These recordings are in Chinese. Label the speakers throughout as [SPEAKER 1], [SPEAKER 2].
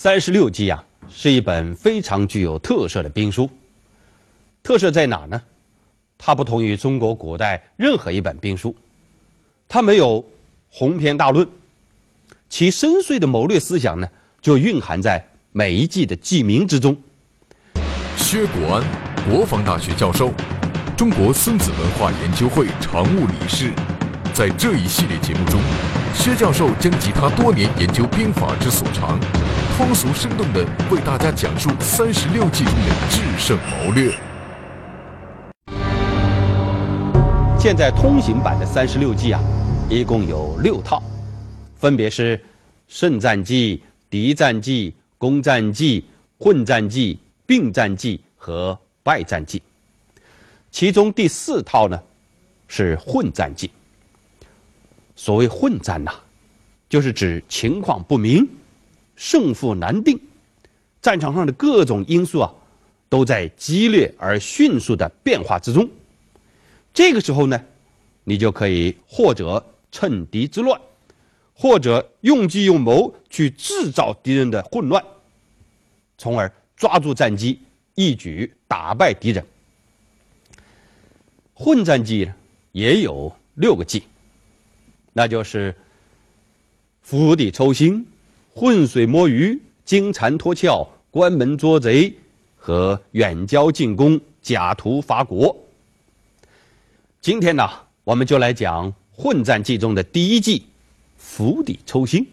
[SPEAKER 1] 三十六计啊，是一本非常具有特色的兵书。特色在哪呢？它不同于中国古代任何一本兵书，它没有鸿篇大论，其深邃的谋略思想呢，就蕴含在每一计的计名之中。
[SPEAKER 2] 薛国安，国防大学教授，中国孙子文化研究会常务理事，在这一系列节目中，薛教授将集他多年研究兵法之所长，通俗生动的为大家讲述三十六计中的制胜谋略。
[SPEAKER 1] 现在通行版的三十六计啊，一共有六套，分别是胜战计、敌战计、攻战计、混战计、并战计和败战计。其中第四套呢，是混战计。所谓混战呐，就是指情况不明、胜负难定，战场上的各种因素啊，都在激烈而迅速的变化之中。这个时候呢，你就可以或者趁敌之乱，或者用计用谋去制造敌人的混乱，从而抓住战机，一举打败敌人。混战计呢也有六个计，那就是釜底抽薪、浑水摸鱼、金蝉脱壳、关门捉贼和远交近攻、假途伐国。今天呢，我们就来讲混战计中的第一计“釜底抽薪”。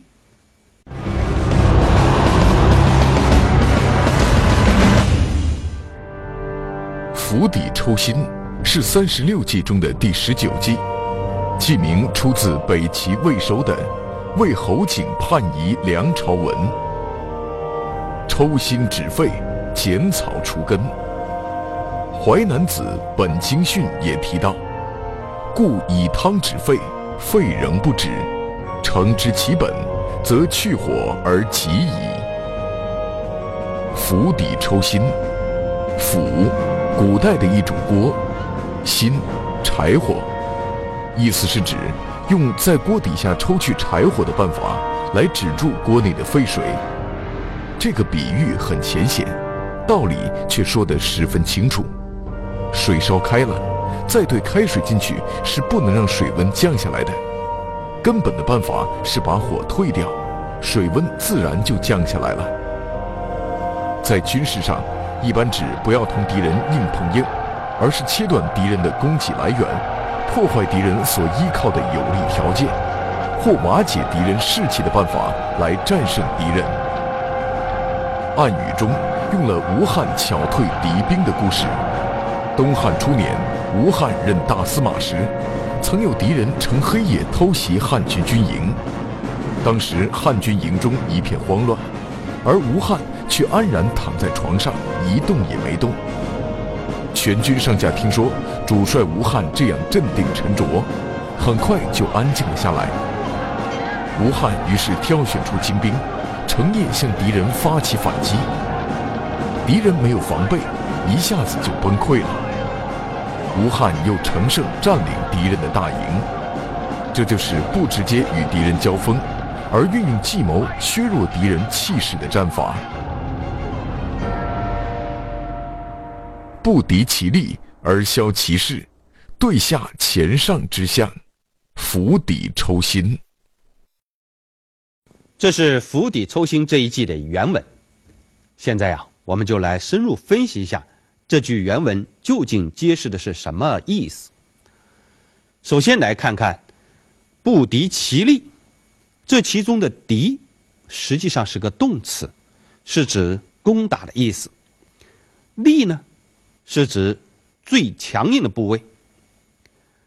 [SPEAKER 2] 釜底抽薪是三十六计中的第十九计，计名出自北齐魏收的《魏侯景叛夷梁朝文》。抽薪止沸，剪草除根。《淮南子·本经训》也提到。故以汤止沸，沸仍不止，诚知其本，则去火而及矣。釜底抽薪，釜，古代的一种锅，薪，柴火，意思是指用在锅底下抽去柴火的办法来止住锅内的沸水。这个比喻很浅显，道理却说得十分清楚。水烧开了。再兑开水进去是不能让水温降下来的，根本的办法是把火退掉，水温自然就降下来了。在军事上，一般指不要同敌人硬碰硬，而是切断敌人的供给来源，破坏敌人所依靠的有利条件，或瓦解敌人士气的办法来战胜敌人。暗语中用了吴汉巧退敌兵的故事。东汉初年。吴汉任大司马时，曾有敌人乘黑夜偷袭汉军军营。当时汉军营中一片慌乱，而吴汉却安然躺在床上一动也没动。全军上下听说主帅吴汉这样镇定沉着，很快就安静了下来。吴汉于是挑选出精兵，成夜向敌人发起反击。敌人没有防备，一下子就崩溃了。吴汉又乘胜占领敌人的大营，这就是不直接与敌人交锋，而运用计谋削弱敌人气势的战法。不敌其力而消其势，对下前上之象，釜底抽薪。
[SPEAKER 1] 这是釜底抽薪这一计的原文。现在呀，我们就来深入分析一下这句原文究竟揭示的是什么意思。首先来看看“不敌其力”，这其中的“敌”实际上是个动词，是指攻打的意思；“力”呢，是指最强硬的部位。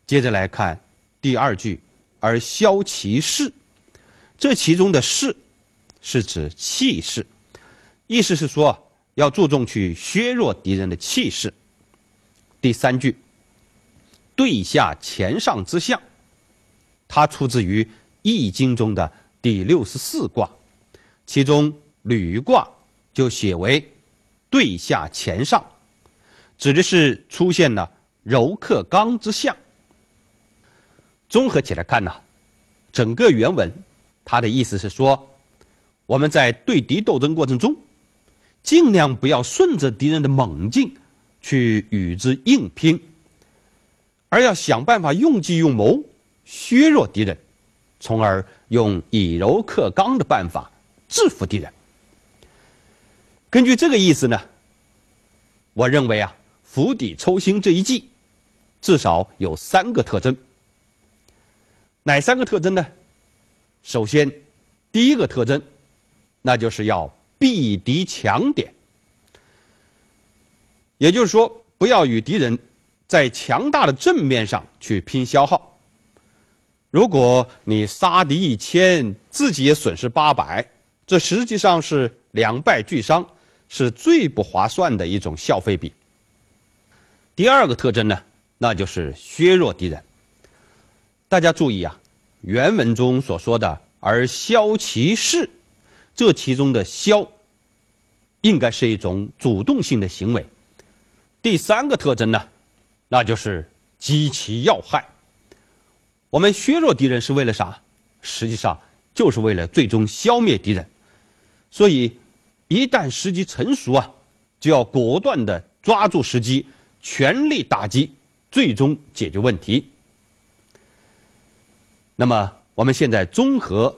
[SPEAKER 1] 接着来看第二句，“而消其势”，这其中的“势”是指气势，意思是说。要注重去削弱敌人的气势。第三句，对下乾上之象，它出自于《易经》中的第六十四卦，其中履卦就写为对下乾上，指的是出现了柔克刚之象。综合起来看呢，整个原文它的意思是说，我们在对敌斗争过程中。尽量不要顺着敌人的猛劲去与之硬拼，而要想办法用计用谋削弱敌人，从而用以柔克刚的办法制服敌人。根据这个意思呢，我认为啊，釜底抽薪这一计至少有三个特征。哪三个特征呢？首先，第一个特征，那就是要。避敌强点，也就是说，不要与敌人在强大的正面上去拼消耗。如果你杀敌一千，自己也损失八百，这实际上是两败俱伤，是最不划算的一种消费比。第二个特征呢，那就是削弱敌人。大家注意啊，原文中所说的“而消其势”。这其中的消，应该是一种主动性的行为。第三个特征呢，那就是击其要害。我们削弱敌人是为了啥？实际上就是为了最终消灭敌人。所以，一旦时机成熟啊，就要果断的抓住时机，全力打击，最终解决问题。那么，我们现在综合。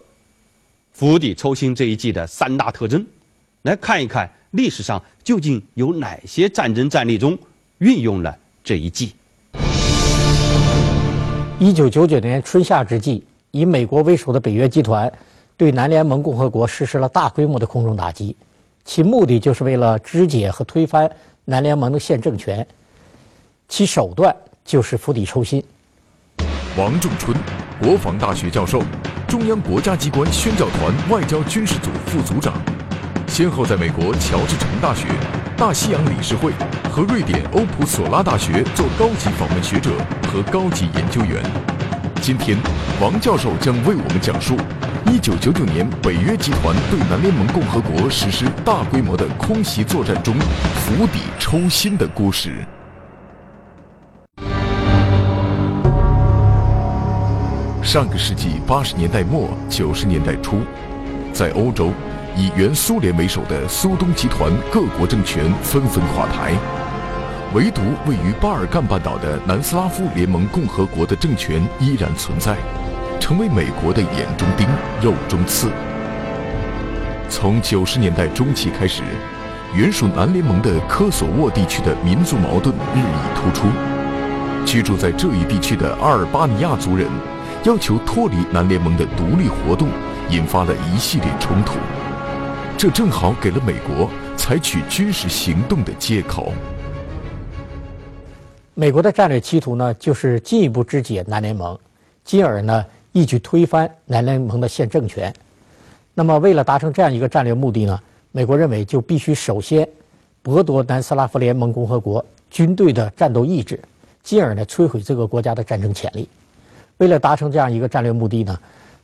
[SPEAKER 1] 釜底抽薪这一计的三大特征，来看一看历史上究竟有哪些战争战例中运用了这一计。
[SPEAKER 3] 一九九九年春夏之际，以美国为首的北约集团对南联盟共和国实施了大规模的空中打击，其目的就是为了肢解和推翻南联盟的现政权，其手段就是釜底抽薪。
[SPEAKER 2] 王仲春，国防大学教授。中央国家机关宣教团外交军事组副组长，先后在美国乔治城大学、大西洋理事会和瑞典欧普索拉大学做高级访问学者和高级研究员。今天，王教授将为我们讲述1999年北约集团对南联盟共和国实施大规模的空袭作战中釜底抽薪的故事。上个世纪八十年代末九十年代初，在欧洲，以原苏联为首的苏东集团各国政权纷纷垮台，唯独位于巴尔干半岛的南斯拉夫联盟共和国的政权依然存在，成为美国的眼中钉、肉中刺。从九十年代中期开始，原属南联盟的科索沃地区的民族矛盾日益突出，居住在这一地区的阿尔巴尼亚族人。要求脱离南联盟的独立活动，引发了一系列冲突。这正好给了美国采取军事行动的借口。
[SPEAKER 3] 美国的战略企图呢，就是进一步肢解南联盟，进而呢一举推翻南联盟的现政权。那么，为了达成这样一个战略目的呢，美国认为就必须首先剥夺南斯拉夫联盟共和国军队的战斗意志，进而呢摧毁这个国家的战争潜力。为了达成这样一个战略目的呢，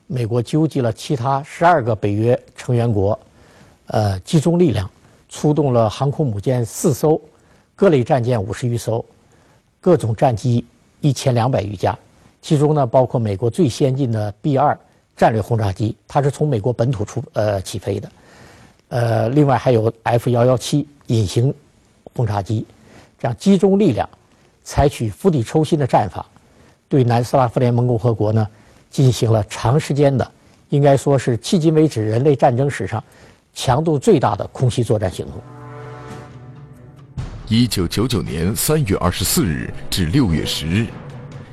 [SPEAKER 3] 美国纠集了其他十二个北约成员国，呃，集中力量，出动了航空母舰四艘，各类战舰五十余艘，各种战机一千两百余架，其中呢包括美国最先进的 B 二战略轰炸机，它是从美国本土出呃起飞的，呃，另外还有 F 幺幺七隐形轰炸机，这样集中力量，采取釜底抽薪的战法。对南斯拉夫联盟共和国呢，进行了长时间的，应该说是迄今为止人类战争史上强度最大的空袭作战行动。
[SPEAKER 2] 一九九九年三月二十四日至六月十日，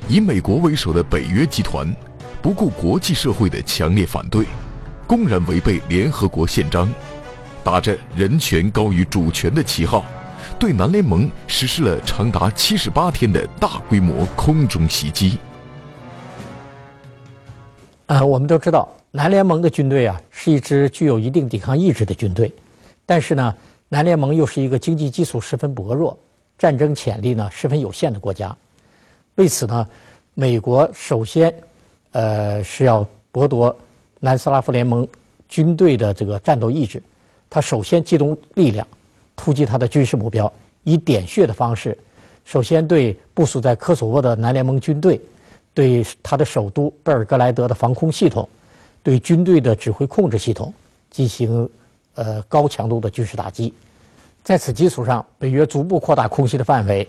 [SPEAKER 2] 以美国为首的北约集团，不顾国际社会的强烈反对，公然违背联合国宪章，打着人权高于主权的旗号，对南联盟实施了长达七十八天的大规模空中袭击。
[SPEAKER 3] 呃，我们都知道，南联盟的军队啊，是一支具有一定抵抗意志的军队，但是呢。南联盟又是一个经济基础十分薄弱、战争潜力呢十分有限的国家，为此呢，美国首先，呃是要剥夺南斯拉夫联盟军队的这个战斗意志，他首先集中力量突击他的军事目标，以点穴的方式，首先对部署在科索沃的南联盟军队，对他的首都贝尔格莱德的防空系统，对军队的指挥控制系统进行呃高强度的军事打击。在此基础上，北约逐步扩大空袭的范围，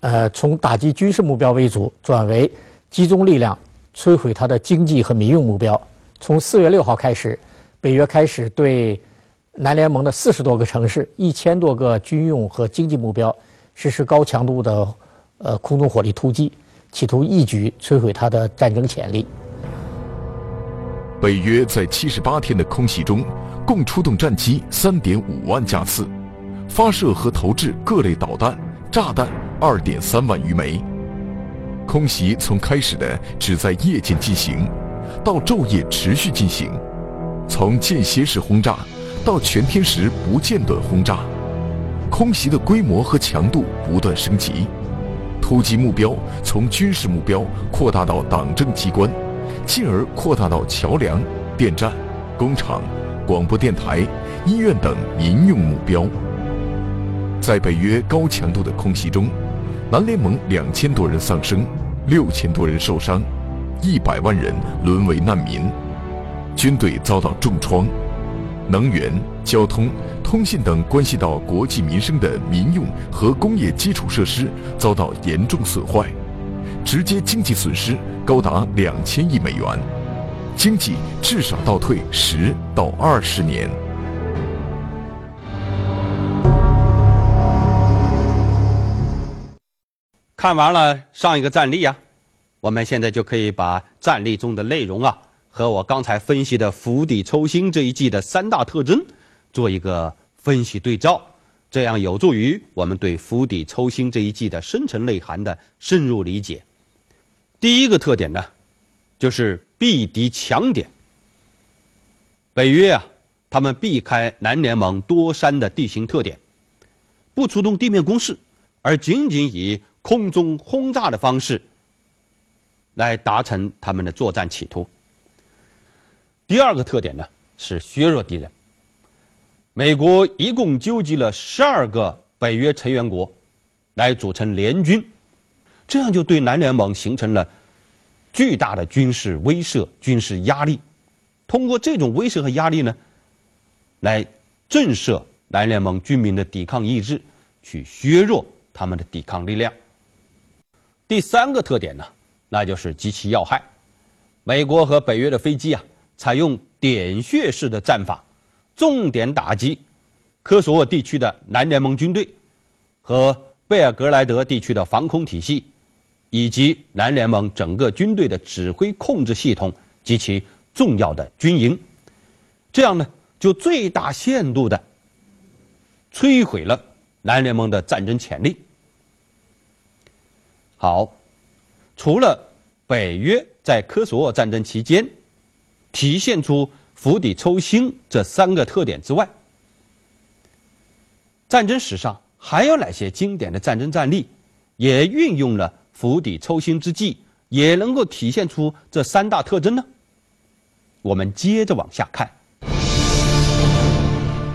[SPEAKER 3] 呃，从打击军事目标为主，转为集中力量摧毁他的经济和民用目标。从四月六号开始，北约开始对南联盟的四十多个城市、一千多个军用和经济目标实施高强度的呃空中火力突击，企图一举摧毁它的战争潜力。
[SPEAKER 2] 北约在七十八天的空袭中，共出动战机三点五万架次。发射和投掷各类导弹、炸弹二点三万余枚。空袭从开始的只在夜间进行，到昼夜持续进行；从间歇式轰炸到全天时不间断轰炸。空袭的规模和强度不断升级，突击目标从军事目标扩大到党政机关，进而扩大到桥梁、电站、工厂、广播电台、医院等民用目标。在北约高强度的空袭中，南联盟两千多人丧生，六千多人受伤，一百万人沦为难民，军队遭到重创，能源、交通、通信等关系到国计民生的民用和工业基础设施遭到严重损坏，直接经济损失高达两千亿美元，经济至少倒退十到二十年。
[SPEAKER 1] 看完了上一个战例呀，我们现在就可以把战例中的内容啊和我刚才分析的釜底抽薪这一季的三大特征做一个分析对照，这样有助于我们对釜底抽薪这一季的深层内涵的深入理解。第一个特点呢，就是避敌强点。北约啊，他们避开南联盟多山的地形特点，不出动地面攻势，而仅仅以空中轰炸的方式来达成他们的作战企图。第二个特点呢是削弱敌人。美国一共纠集了十二个北约成员国来组成联军，这样就对南联盟形成了巨大的军事威慑、军事压力。通过这种威慑和压力呢，来震慑南联盟军民的抵抗意志，去削弱他们的抵抗力量。第三个特点呢，那就是极其要害。美国和北约的飞机啊，采用点穴式的战法，重点打击科索沃地区的南联盟军队和贝尔格莱德地区的防空体系，以及南联盟整个军队的指挥控制系统及其重要的军营。这样呢，就最大限度的摧毁了南联盟的战争潜力。好，除了北约在科索沃战争期间体现出釜底抽薪这三个特点之外，战争史上还有哪些经典的战争战例也运用了釜底抽薪之计，也能够体现出这三大特征呢？我们接着往下看。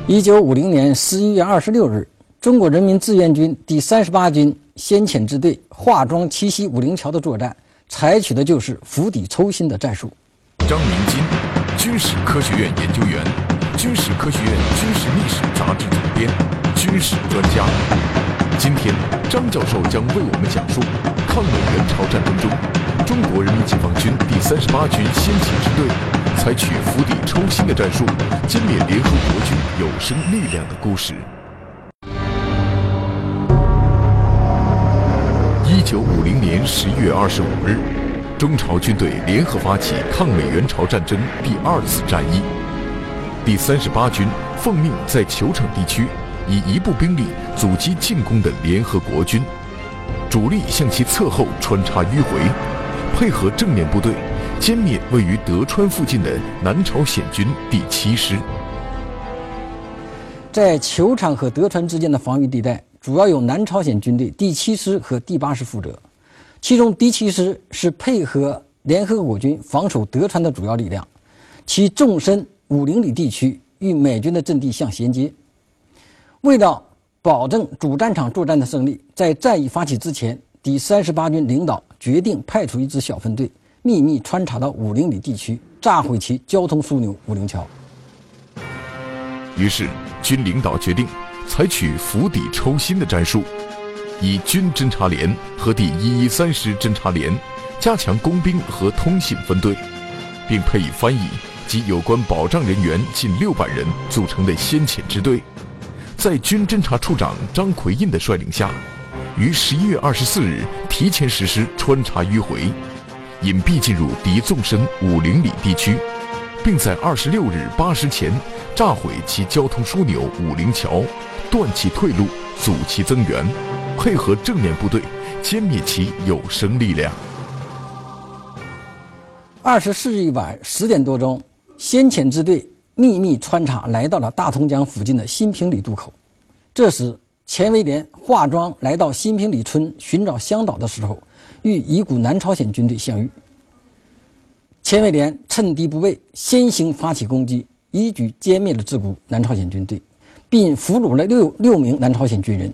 [SPEAKER 4] 一九五零年十一月二十六日，中国人民志愿军第三十八军。先遣支队化妆七夕武陵桥的作战，采取的就是釜底抽薪的战术。
[SPEAKER 2] 张明金，军事科学院研究员，军事科学院军事历史杂志总编，军事专家。今天，张教授将为我们讲述抗美援朝战争中，中国人民解放军第三十八军先遣支队采取釜底抽薪的战术，歼灭联合国军有生力量的故事。一九五零年十一月二十五日，中朝军队联合发起抗美援朝战争第二次战役。第三十八军奉命在球场地区以一部兵力阻击进攻的联合国军，主力向其侧后穿插迂回，配合正面部队歼灭位于德川附近的南朝鲜军第七师。
[SPEAKER 4] 在球场和德川之间的防御地带。主要由南朝鲜军队第七师和第八师负责，其中第七师是配合联合国军防守德川的主要力量，其纵深五零里地区与美军的阵地相衔接。为了保证主战场作战的胜利，在战役发起之前，第三十八军领导决定派出一支小分队，秘密穿插到五零里地区，炸毁其交通枢纽五零桥。
[SPEAKER 2] 于是，军领导决定。采取釜底抽薪的战术，以军侦察连和第一一三师侦察连加强工兵和通信分队，并配以翻译及有关保障人员近六百人组成的先遣支队，在军侦察处长张奎印的率领下，于十一月二十四日提前实施穿插迂回，隐蔽进入敌纵深五零里地区，并在二十六日八时前炸毁其交通枢纽五陵桥。断其退路，阻其增援，配合正面部队歼灭其有生力量。
[SPEAKER 4] 二十四日晚十点多钟，先遣支队秘密穿插来到了大同江附近的新平里渡口。这时，钱维廉化妆来到新平里村寻找向导的时候，与一股南朝鲜军队相遇。钱维廉趁敌不备，先行发起攻击，一举歼灭了这股南朝鲜军队。并俘虏了六六名南朝鲜军人。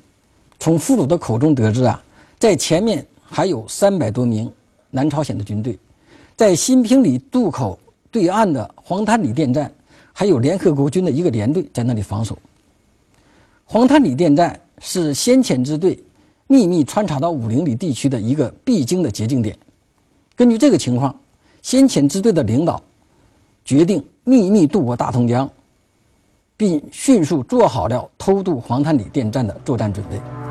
[SPEAKER 4] 从俘虏的口中得知啊，在前面还有三百多名南朝鲜的军队，在新平里渡口对岸的黄滩里电站，还有联合国军的一个连队在那里防守。黄滩里电站是先遣支队秘密穿插到五陵里地区的一个必经的捷径点。根据这个情况，先遣支队的领导决定秘密渡过大同江。并迅速做好了偷渡黄滩里电站的作战准备。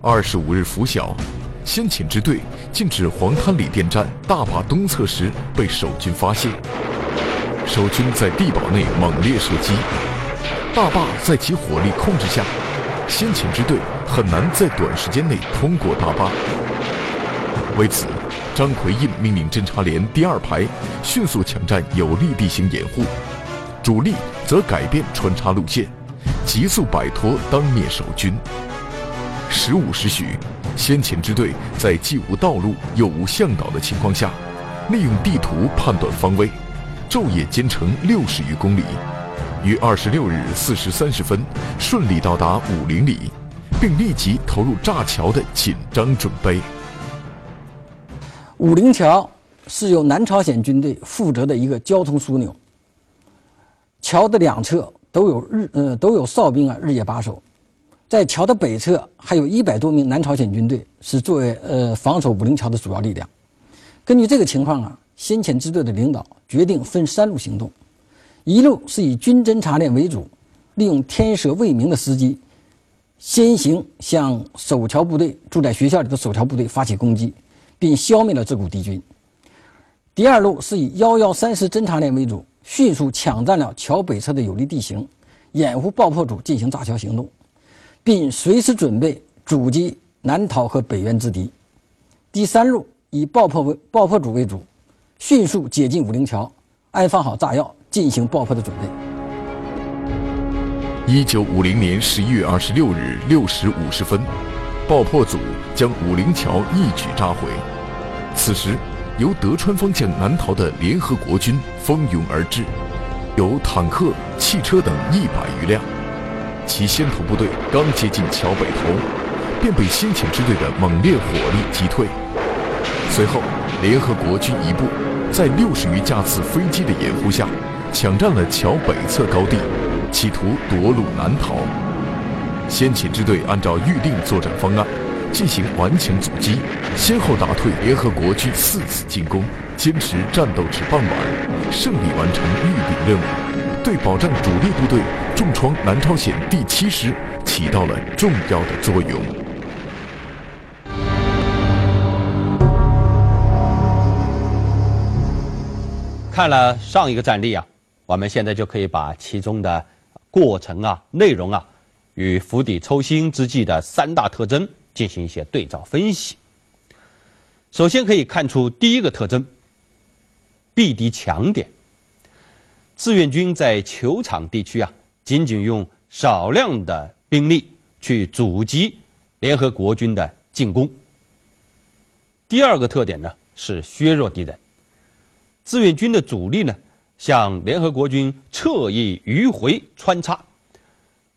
[SPEAKER 2] 二十五日拂晓，先遣支队进至黄滩里电站大坝东侧时，被守军发现。守军在地堡内猛烈射击，大坝在其火力控制下，先遣支队很难在短时间内通过大坝。为此，张奎印命令侦察连第二排迅速抢占有利地形掩护。主力则改变穿插路线，急速摆脱当面守军。十五时许，先遣支队在既无道路又无向导的情况下，利用地图判断方位，昼夜兼程六十余公里，于二十六日四时三十分顺利到达五陵里，并立即投入炸桥的紧张准备。
[SPEAKER 4] 五陵桥是由南朝鲜军队负责的一个交通枢纽。桥的两侧都有日呃都有哨兵啊日夜把守，在桥的北侧还有一百多名南朝鲜军队是作为呃防守武陵桥的主要力量。根据这个情况啊，先遣支队的领导决定分三路行动，一路是以军侦察连为主，利用天色未明的时机，先行向守桥部队住在学校里的守桥部队发起攻击，并消灭了这股敌军。第二路是以幺幺三师侦察连为主。迅速抢占了桥北侧的有利地形，掩护爆破组进行炸桥行动，并随时准备阻击南逃和北援之敌。第三路以爆破为爆破组为主，迅速解禁武陵桥，安放好炸药，进行爆破的准备。
[SPEAKER 2] 一九五零年十一月二十六日六时五十分，爆破组将武陵桥一举炸毁。此时。由德川方向南逃的联合国军蜂拥而至，有坦克、汽车等一百余辆。其先头部队刚接近桥北头，便被先遣支队的猛烈火力击退。随后，联合国军一部在六十余架次飞机的掩护下，抢占了桥北侧高地，企图夺路南逃。先遣支队按照预定作战方案。进行顽强阻击，先后打退联合国军四次进攻，坚持战斗至傍晚，胜利完成预定任务，为保障主力部队重创南朝鲜第七师起到了重要的作用。
[SPEAKER 1] 看了上一个战例啊我们现在就可以把其中的过程啊内容啊与釜底抽薪之际的三大特征进行一些对照分析。首先可以看出第一个特征避敌强点。志愿军在球场地区啊，仅仅用少量的兵力去阻击联合国军的进攻。第二个特点呢是削弱敌人。志愿军的主力呢向联合国军侧翼迂回穿插，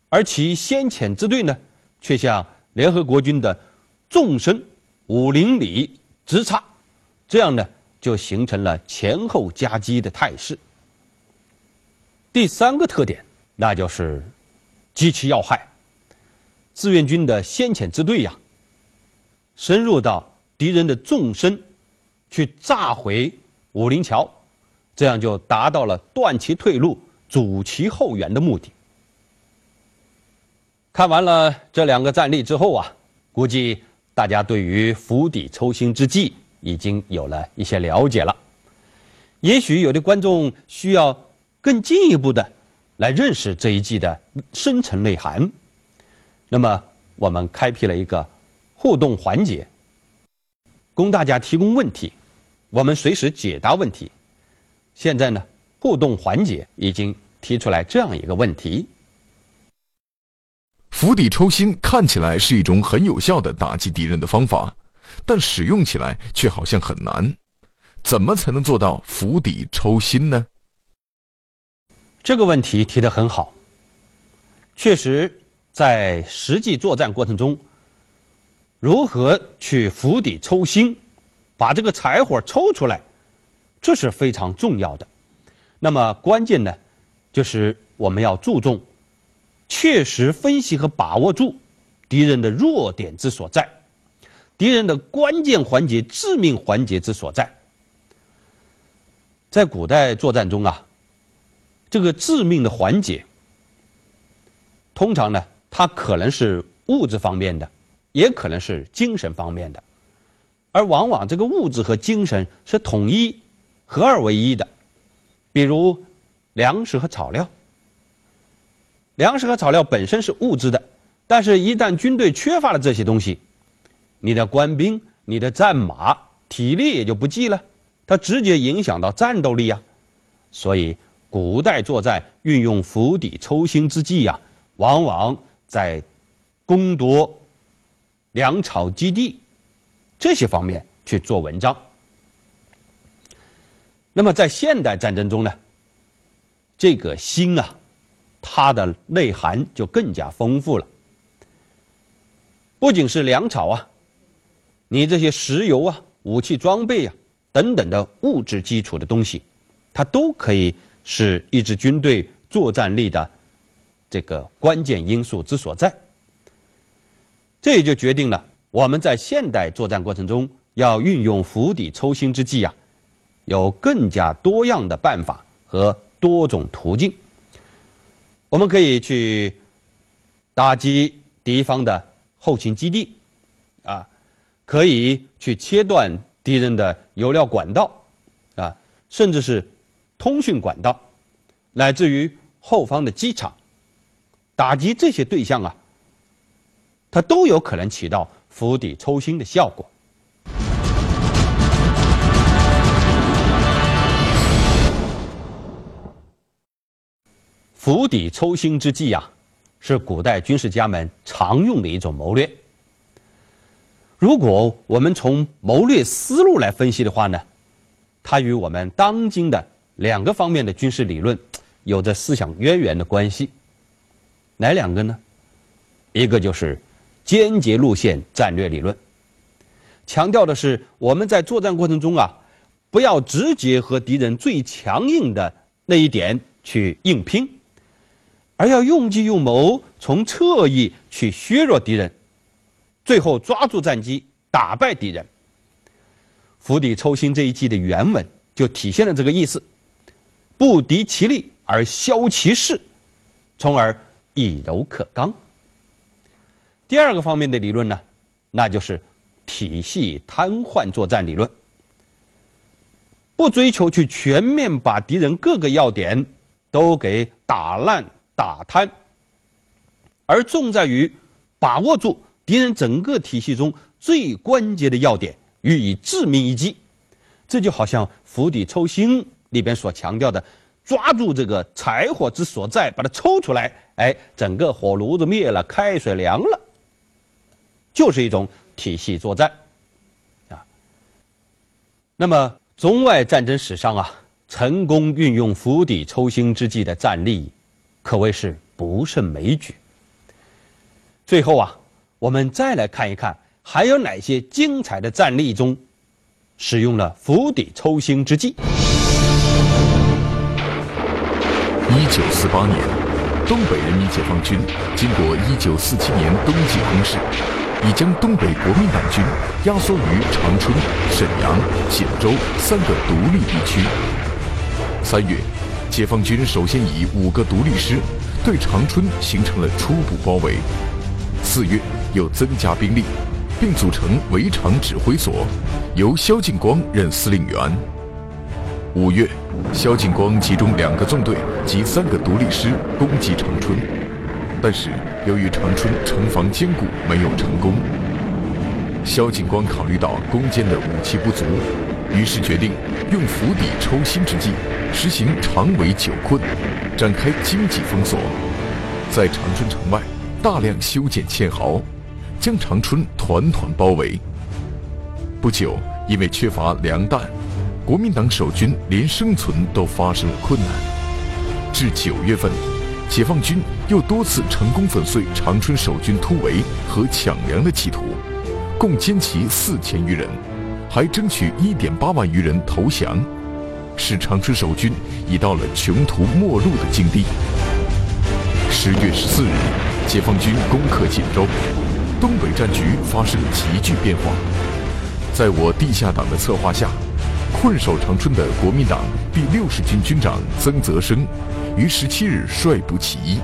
[SPEAKER 1] 而其先遣支队呢却向联合国军的纵深五零里直插，这样呢就形成了前后夹击的态势。第三个特点，那就是极其要害。志愿军的先遣支队呀，深入到敌人的纵深，去炸毁武林桥，这样就达到了断其退路、阻其后援的目的。看完了这两个战例之后啊，估计大家对于釜底抽薪之计已经有了一些了解了。也许有的观众需要。更进一步的来认识这一季的深层内涵。那么，我们开辟了一个互动环节，供大家提供问题，我们随时解答问题。现在呢，互动环节已经提出来这样一个问题：
[SPEAKER 2] 釜底抽薪看起来是一种很有效的打击敌人的方法，但使用起来却好像很难。怎么才能做到釜底抽薪呢？
[SPEAKER 1] 这个问题提得很好。确实，在实际作战过程中，如何去釜底抽薪，把这个柴火抽出来，这是非常重要的。那么关键呢，就是我们要注重切实分析和把握住敌人的弱点之所在，敌人的关键环节、致命环节之所在。在古代作战中啊。这个致命的环节，通常呢，它可能是物质方面的，也可能是精神方面的，而往往这个物质和精神是统一、合二为一的。比如粮食和草料，粮食和草料本身是物质的，但是一旦军队缺乏了这些东西，你的官兵、你的战马体力也就不济了，它直接影响到战斗力啊，所以。古代作战运用釜底抽薪之计呀，往往在攻夺粮草基地这些方面去做文章。那么在现代战争中呢，这个薪啊，它的内涵就更加丰富了。不仅是粮草啊，你这些石油啊、武器装备啊等等的物质基础的东西，它都可以。是一支军队作战力的这个关键因素之所在。这也就决定了我们在现代作战过程中要运用釜底抽薪之计啊，有更加多样的办法和多种途径。我们可以去打击敌方的后勤基地，啊，可以去切断敌人的油料管道，啊，甚至是。通讯管道，乃至于后方的机场，打击这些对象啊，它都有可能起到釜底抽薪的效果。釜底抽薪之计啊，是古代军事家们常用的一种谋略。如果我们从谋略思路来分析的话呢，它与我们当今的两个方面的军事理论有着思想渊源的关系，哪两个呢？一个就是间接路线战略理论，强调的是我们在作战过程中啊，不要直接和敌人最强硬的那一点去硬拼，而要用计用谋，从侧翼去削弱敌人，最后抓住战机，打败敌人。釜底抽薪这一计的原文就体现了这个意思。不敌其力而消其势，从而以柔克刚。第二个方面的理论呢，那就是体系瘫痪作战理论。不追求去全面把敌人各个要点都给打烂打瘫，而重在于把握住敌人整个体系中最关键的要点，予以致命一击。这就好像釜底抽薪里边所强调的，抓住这个柴火之所在，把它抽出来，哎，整个火炉子灭了，开水凉了，就是一种体系作战啊。那么，中外战争史上啊，成功运用釜底抽薪之计的战例，可谓是不胜枚举。最后啊，我们再来看一看，还有哪些精彩的战例中。使用了釜底抽薪之计。
[SPEAKER 2] 一九四八年，东北人民解放军经过一九四七年冬季攻势，已将东北国民党军压缩于长春、沈阳、锦州三个独立地区。三月，解放军首先以五个独立师对长春形成了初步包围。四月，又增加兵力。并组成围场指挥所，由萧劲光任司令员。五月，萧劲光集中两个纵队及三个独立师攻击长春，但是由于长春城防坚固，没有成功。萧劲光考虑到攻坚的武器不足，于是决定用釜底抽薪之计，实行长围久困，展开经济封锁，在长春城外大量修建堑壕。将长春团团包围。不久，因为缺乏粮弹，国民党守军连生存都发生了困难。至九月份，解放军又多次成功粉碎长春守军突围和抢粮的企图，共歼其四千余人，还争取一点八万余人投降，使长春守军已到了穷途末路的境地。十月十四日，解放军攻克锦州。东北战局发生急剧变化，在我地下党的策划下，困守长春的国民党第六十军军长曾泽生于十七日率部起义，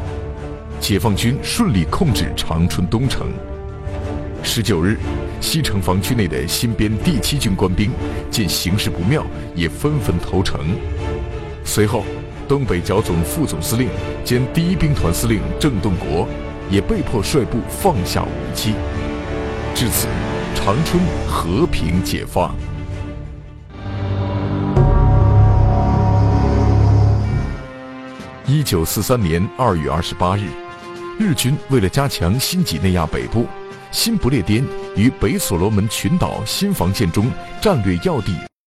[SPEAKER 2] 解放军顺利控制长春东城。十九日，西城防区内的新编第七军官兵见形势不妙，也纷纷投诚。随后，东北剿总副总司令兼第一兵团司令郑洞国。也被迫率部放下武器，至此，长春和平解放。一九四三年二月二十八日，日军为了加强新几内亚北部、新不列颠与北所罗门群岛新防线中战略要地。